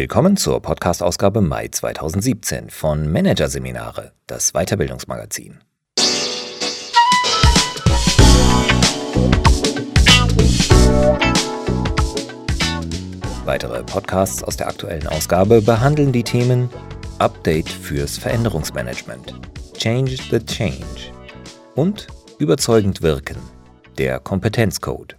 Willkommen zur Podcast-Ausgabe Mai 2017 von Managerseminare, das Weiterbildungsmagazin. Weitere Podcasts aus der aktuellen Ausgabe behandeln die Themen Update fürs Veränderungsmanagement, Change the Change und Überzeugend wirken, der Kompetenzcode.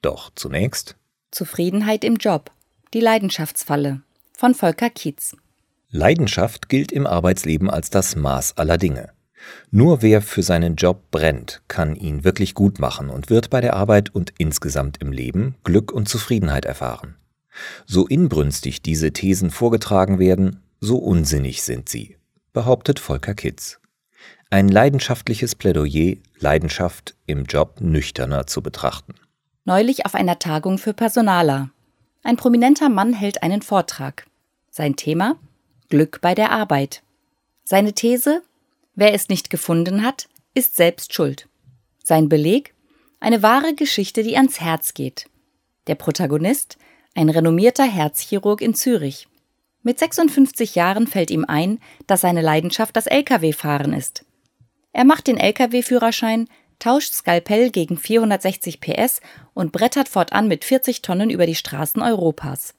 Doch zunächst Zufriedenheit im Job die Leidenschaftsfalle von Volker Kietz. Leidenschaft gilt im Arbeitsleben als das Maß aller Dinge. Nur wer für seinen Job brennt, kann ihn wirklich gut machen und wird bei der Arbeit und insgesamt im Leben Glück und Zufriedenheit erfahren. So inbrünstig diese Thesen vorgetragen werden, so unsinnig sind sie, behauptet Volker Kitz. Ein leidenschaftliches Plädoyer, Leidenschaft im Job nüchterner zu betrachten. Neulich auf einer Tagung für Personaler. Ein prominenter Mann hält einen Vortrag. Sein Thema Glück bei der Arbeit. Seine These Wer es nicht gefunden hat, ist selbst schuld. Sein Beleg eine wahre Geschichte, die ans Herz geht. Der Protagonist ein renommierter Herzchirurg in Zürich. Mit 56 Jahren fällt ihm ein, dass seine Leidenschaft das Lkw-Fahren ist. Er macht den Lkw-Führerschein, tauscht Skalpell gegen 460 PS und brettert fortan mit 40 Tonnen über die Straßen Europas.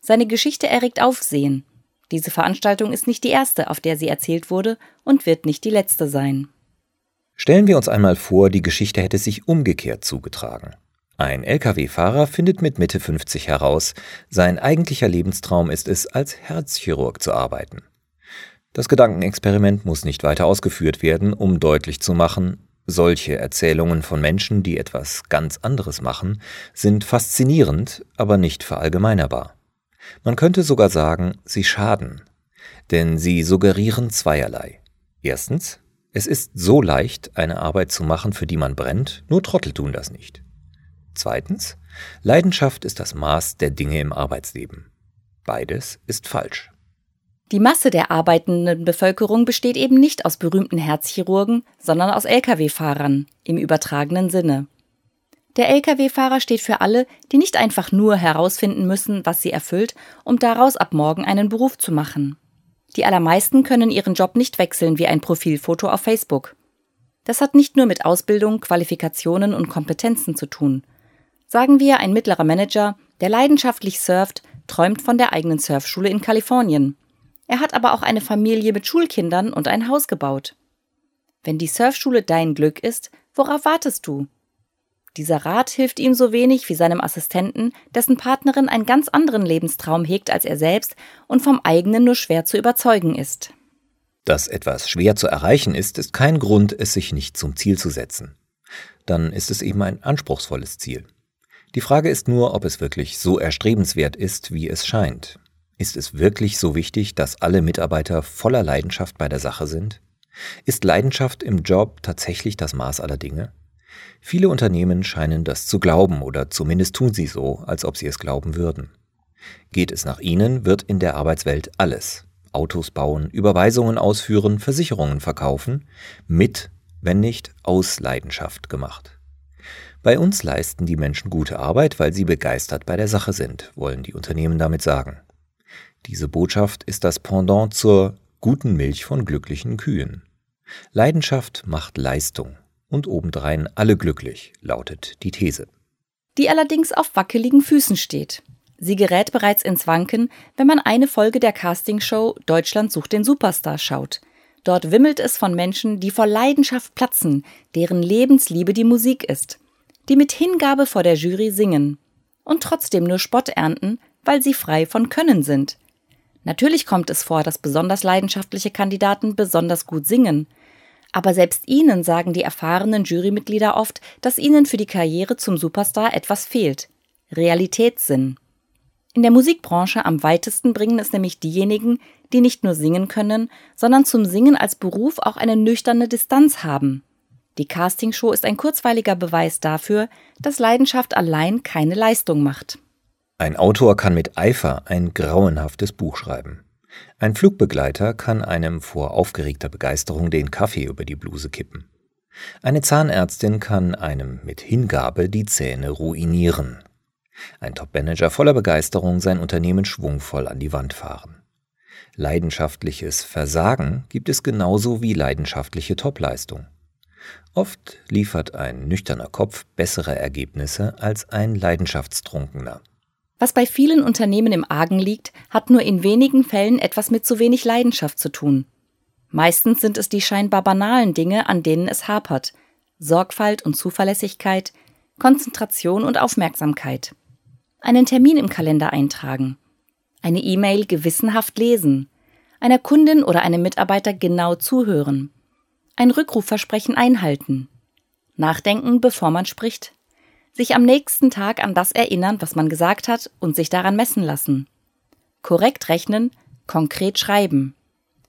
Seine Geschichte erregt Aufsehen. Diese Veranstaltung ist nicht die erste, auf der sie erzählt wurde, und wird nicht die letzte sein. Stellen wir uns einmal vor, die Geschichte hätte sich umgekehrt zugetragen. Ein Lkw-Fahrer findet mit Mitte 50 heraus, sein eigentlicher Lebenstraum ist es, als Herzchirurg zu arbeiten. Das Gedankenexperiment muss nicht weiter ausgeführt werden, um deutlich zu machen, solche Erzählungen von Menschen, die etwas ganz anderes machen, sind faszinierend, aber nicht verallgemeinerbar. Man könnte sogar sagen, sie schaden, denn sie suggerieren zweierlei. Erstens, es ist so leicht, eine Arbeit zu machen, für die man brennt, nur Trottel tun das nicht. Zweitens, Leidenschaft ist das Maß der Dinge im Arbeitsleben. Beides ist falsch. Die Masse der arbeitenden Bevölkerung besteht eben nicht aus berühmten Herzchirurgen, sondern aus Lkw-Fahrern im übertragenen Sinne. Der Lkw-Fahrer steht für alle, die nicht einfach nur herausfinden müssen, was sie erfüllt, um daraus ab morgen einen Beruf zu machen. Die allermeisten können ihren Job nicht wechseln wie ein Profilfoto auf Facebook. Das hat nicht nur mit Ausbildung, Qualifikationen und Kompetenzen zu tun. Sagen wir, ein mittlerer Manager, der leidenschaftlich surft, träumt von der eigenen Surfschule in Kalifornien. Er hat aber auch eine Familie mit Schulkindern und ein Haus gebaut. Wenn die Surfschule dein Glück ist, worauf wartest du? Dieser Rat hilft ihm so wenig wie seinem Assistenten, dessen Partnerin einen ganz anderen Lebenstraum hegt als er selbst und vom eigenen nur schwer zu überzeugen ist. Dass etwas schwer zu erreichen ist, ist kein Grund, es sich nicht zum Ziel zu setzen. Dann ist es eben ein anspruchsvolles Ziel. Die Frage ist nur, ob es wirklich so erstrebenswert ist, wie es scheint. Ist es wirklich so wichtig, dass alle Mitarbeiter voller Leidenschaft bei der Sache sind? Ist Leidenschaft im Job tatsächlich das Maß aller Dinge? Viele Unternehmen scheinen das zu glauben oder zumindest tun sie so, als ob sie es glauben würden. Geht es nach ihnen, wird in der Arbeitswelt alles Autos bauen, Überweisungen ausführen, Versicherungen verkaufen, mit, wenn nicht aus Leidenschaft gemacht. Bei uns leisten die Menschen gute Arbeit, weil sie begeistert bei der Sache sind, wollen die Unternehmen damit sagen. Diese Botschaft ist das Pendant zur guten Milch von glücklichen Kühen. Leidenschaft macht Leistung und obendrein alle glücklich, lautet die These. Die allerdings auf wackeligen Füßen steht. Sie gerät bereits ins Wanken, wenn man eine Folge der Castingshow Deutschland sucht den Superstar schaut. Dort wimmelt es von Menschen, die vor Leidenschaft platzen, deren Lebensliebe die Musik ist, die mit Hingabe vor der Jury singen und trotzdem nur Spott ernten, weil sie frei von Können sind. Natürlich kommt es vor, dass besonders leidenschaftliche Kandidaten besonders gut singen. Aber selbst ihnen sagen die erfahrenen Jurymitglieder oft, dass ihnen für die Karriere zum Superstar etwas fehlt. Realitätssinn. In der Musikbranche am weitesten bringen es nämlich diejenigen, die nicht nur singen können, sondern zum Singen als Beruf auch eine nüchterne Distanz haben. Die Castingshow ist ein kurzweiliger Beweis dafür, dass Leidenschaft allein keine Leistung macht. Ein Autor kann mit Eifer ein grauenhaftes Buch schreiben. Ein Flugbegleiter kann einem vor aufgeregter Begeisterung den Kaffee über die Bluse kippen. Eine Zahnärztin kann einem mit Hingabe die Zähne ruinieren. Ein Top-Manager voller Begeisterung sein Unternehmen schwungvoll an die Wand fahren. Leidenschaftliches Versagen gibt es genauso wie leidenschaftliche Topleistung. Oft liefert ein nüchterner Kopf bessere Ergebnisse als ein Leidenschaftstrunkener. Was bei vielen Unternehmen im Argen liegt, hat nur in wenigen Fällen etwas mit zu wenig Leidenschaft zu tun. Meistens sind es die scheinbar banalen Dinge, an denen es hapert. Sorgfalt und Zuverlässigkeit, Konzentration und Aufmerksamkeit. Einen Termin im Kalender eintragen. Eine E-Mail gewissenhaft lesen. Einer Kundin oder einem Mitarbeiter genau zuhören. Ein Rückrufversprechen einhalten. Nachdenken, bevor man spricht. Sich am nächsten Tag an das erinnern, was man gesagt hat und sich daran messen lassen. Korrekt rechnen, konkret schreiben.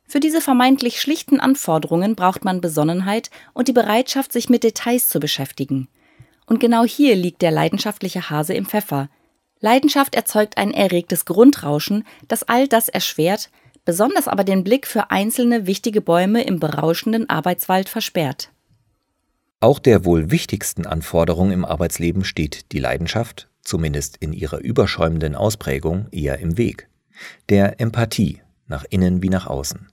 Für diese vermeintlich schlichten Anforderungen braucht man Besonnenheit und die Bereitschaft, sich mit Details zu beschäftigen. Und genau hier liegt der leidenschaftliche Hase im Pfeffer. Leidenschaft erzeugt ein erregtes Grundrauschen, das all das erschwert, besonders aber den Blick für einzelne wichtige Bäume im berauschenden Arbeitswald versperrt. Auch der wohl wichtigsten Anforderung im Arbeitsleben steht die Leidenschaft, zumindest in ihrer überschäumenden Ausprägung, eher im Weg. Der Empathie, nach innen wie nach außen.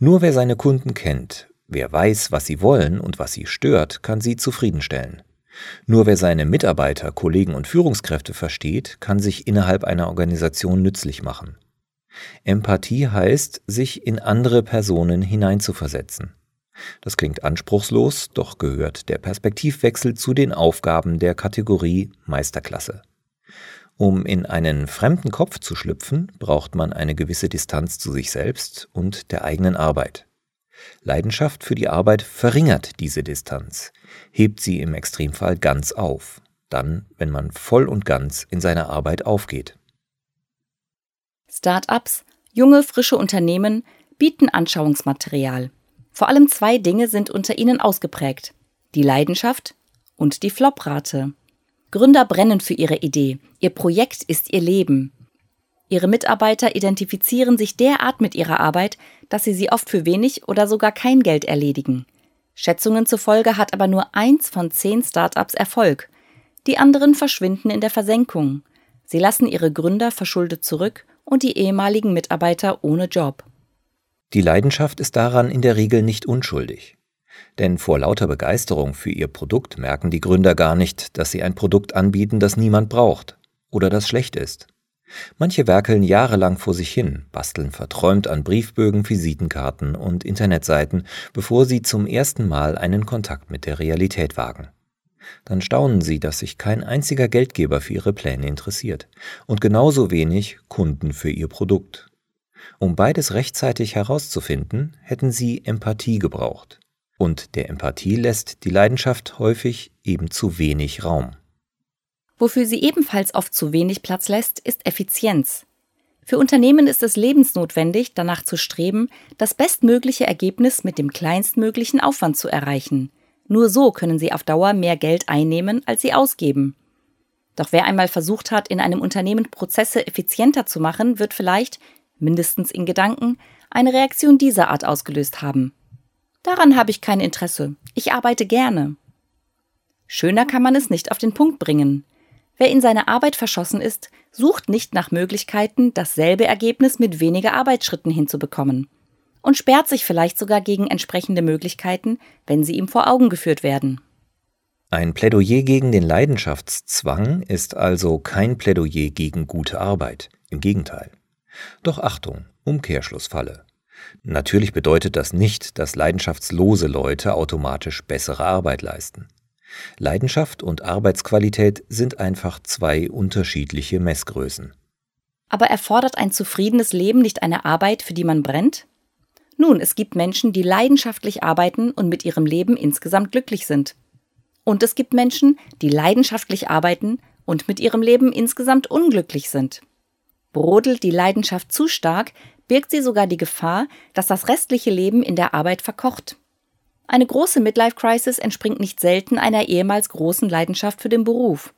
Nur wer seine Kunden kennt, wer weiß, was sie wollen und was sie stört, kann sie zufriedenstellen. Nur wer seine Mitarbeiter, Kollegen und Führungskräfte versteht, kann sich innerhalb einer Organisation nützlich machen. Empathie heißt, sich in andere Personen hineinzuversetzen. Das klingt anspruchslos, doch gehört der Perspektivwechsel zu den Aufgaben der Kategorie Meisterklasse. Um in einen fremden Kopf zu schlüpfen, braucht man eine gewisse Distanz zu sich selbst und der eigenen Arbeit. Leidenschaft für die Arbeit verringert diese Distanz, hebt sie im Extremfall ganz auf, dann, wenn man voll und ganz in seiner Arbeit aufgeht. Start-ups, junge, frische Unternehmen bieten Anschauungsmaterial. Vor allem zwei Dinge sind unter ihnen ausgeprägt. Die Leidenschaft und die Floprate. Gründer brennen für ihre Idee. Ihr Projekt ist ihr Leben. Ihre Mitarbeiter identifizieren sich derart mit ihrer Arbeit, dass sie sie oft für wenig oder sogar kein Geld erledigen. Schätzungen zufolge hat aber nur eins von zehn Startups Erfolg. Die anderen verschwinden in der Versenkung. Sie lassen ihre Gründer verschuldet zurück und die ehemaligen Mitarbeiter ohne Job. Die Leidenschaft ist daran in der Regel nicht unschuldig. Denn vor lauter Begeisterung für ihr Produkt merken die Gründer gar nicht, dass sie ein Produkt anbieten, das niemand braucht oder das schlecht ist. Manche werkeln jahrelang vor sich hin, basteln verträumt an Briefbögen, Visitenkarten und Internetseiten, bevor sie zum ersten Mal einen Kontakt mit der Realität wagen. Dann staunen sie, dass sich kein einziger Geldgeber für ihre Pläne interessiert und genauso wenig Kunden für ihr Produkt. Um beides rechtzeitig herauszufinden, hätten sie Empathie gebraucht. Und der Empathie lässt die Leidenschaft häufig eben zu wenig Raum. Wofür sie ebenfalls oft zu wenig Platz lässt, ist Effizienz. Für Unternehmen ist es lebensnotwendig, danach zu streben, das bestmögliche Ergebnis mit dem kleinstmöglichen Aufwand zu erreichen. Nur so können sie auf Dauer mehr Geld einnehmen, als sie ausgeben. Doch wer einmal versucht hat, in einem Unternehmen Prozesse effizienter zu machen, wird vielleicht, mindestens in Gedanken, eine Reaktion dieser Art ausgelöst haben. Daran habe ich kein Interesse. Ich arbeite gerne. Schöner kann man es nicht auf den Punkt bringen. Wer in seine Arbeit verschossen ist, sucht nicht nach Möglichkeiten, dasselbe Ergebnis mit weniger Arbeitsschritten hinzubekommen und sperrt sich vielleicht sogar gegen entsprechende Möglichkeiten, wenn sie ihm vor Augen geführt werden. Ein Plädoyer gegen den Leidenschaftszwang ist also kein Plädoyer gegen gute Arbeit. Im Gegenteil. Doch Achtung, Umkehrschlussfalle. Natürlich bedeutet das nicht, dass leidenschaftslose Leute automatisch bessere Arbeit leisten. Leidenschaft und Arbeitsqualität sind einfach zwei unterschiedliche Messgrößen. Aber erfordert ein zufriedenes Leben nicht eine Arbeit, für die man brennt? Nun, es gibt Menschen, die leidenschaftlich arbeiten und mit ihrem Leben insgesamt glücklich sind. Und es gibt Menschen, die leidenschaftlich arbeiten und mit ihrem Leben insgesamt unglücklich sind. Brodelt die Leidenschaft zu stark, birgt sie sogar die Gefahr, dass das restliche Leben in der Arbeit verkocht. Eine große Midlife-Crisis entspringt nicht selten einer ehemals großen Leidenschaft für den Beruf.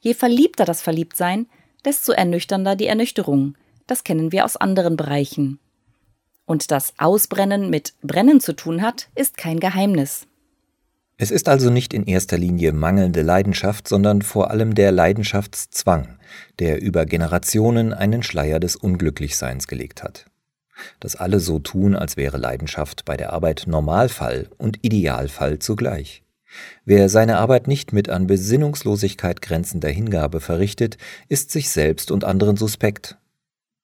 Je verliebter das Verliebtsein, desto ernüchternder die Ernüchterung. Das kennen wir aus anderen Bereichen. Und dass Ausbrennen mit Brennen zu tun hat, ist kein Geheimnis. Es ist also nicht in erster Linie mangelnde Leidenschaft, sondern vor allem der Leidenschaftszwang, der über Generationen einen Schleier des Unglücklichseins gelegt hat. Dass alle so tun, als wäre Leidenschaft bei der Arbeit Normalfall und Idealfall zugleich. Wer seine Arbeit nicht mit an Besinnungslosigkeit grenzender Hingabe verrichtet, ist sich selbst und anderen suspekt.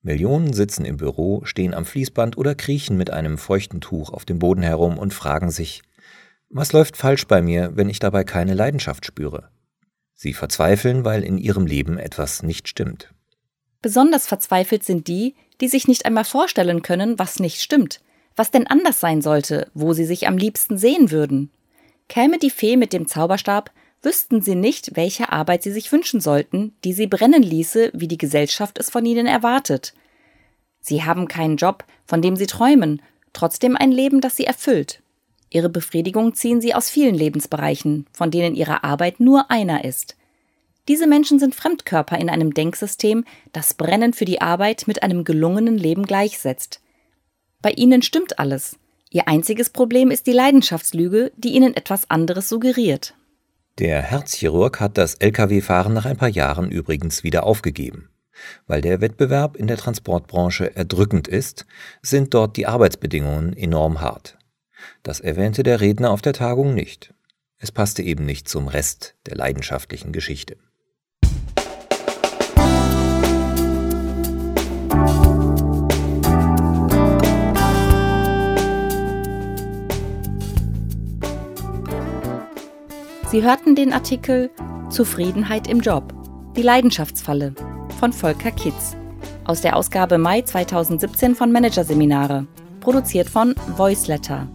Millionen sitzen im Büro, stehen am Fließband oder kriechen mit einem feuchten Tuch auf dem Boden herum und fragen sich, was läuft falsch bei mir, wenn ich dabei keine Leidenschaft spüre? Sie verzweifeln, weil in ihrem Leben etwas nicht stimmt. Besonders verzweifelt sind die, die sich nicht einmal vorstellen können, was nicht stimmt, was denn anders sein sollte, wo sie sich am liebsten sehen würden. Käme die Fee mit dem Zauberstab, wüssten sie nicht, welche Arbeit sie sich wünschen sollten, die sie brennen ließe, wie die Gesellschaft es von ihnen erwartet. Sie haben keinen Job, von dem sie träumen, trotzdem ein Leben, das sie erfüllt. Ihre Befriedigung ziehen sie aus vielen Lebensbereichen, von denen ihre Arbeit nur einer ist. Diese Menschen sind Fremdkörper in einem Denksystem, das Brennen für die Arbeit mit einem gelungenen Leben gleichsetzt. Bei ihnen stimmt alles. Ihr einziges Problem ist die Leidenschaftslüge, die ihnen etwas anderes suggeriert. Der Herzchirurg hat das Lkw-Fahren nach ein paar Jahren übrigens wieder aufgegeben. Weil der Wettbewerb in der Transportbranche erdrückend ist, sind dort die Arbeitsbedingungen enorm hart. Das erwähnte der Redner auf der Tagung nicht. Es passte eben nicht zum Rest der leidenschaftlichen Geschichte. Sie hörten den Artikel Zufriedenheit im Job, die Leidenschaftsfalle von Volker Kitz aus der Ausgabe Mai 2017 von Managerseminare, produziert von Voiceletter.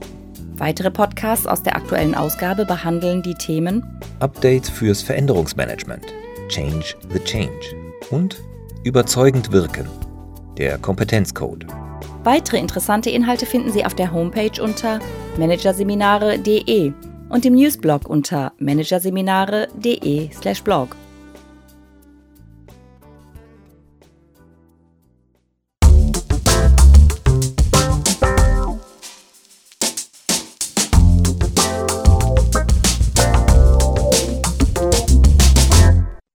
Weitere Podcasts aus der aktuellen Ausgabe behandeln die Themen Updates fürs Veränderungsmanagement, Change the Change und Überzeugend wirken, der Kompetenzcode. Weitere interessante Inhalte finden Sie auf der Homepage unter managerseminare.de und im Newsblog unter managerseminare.de/blog.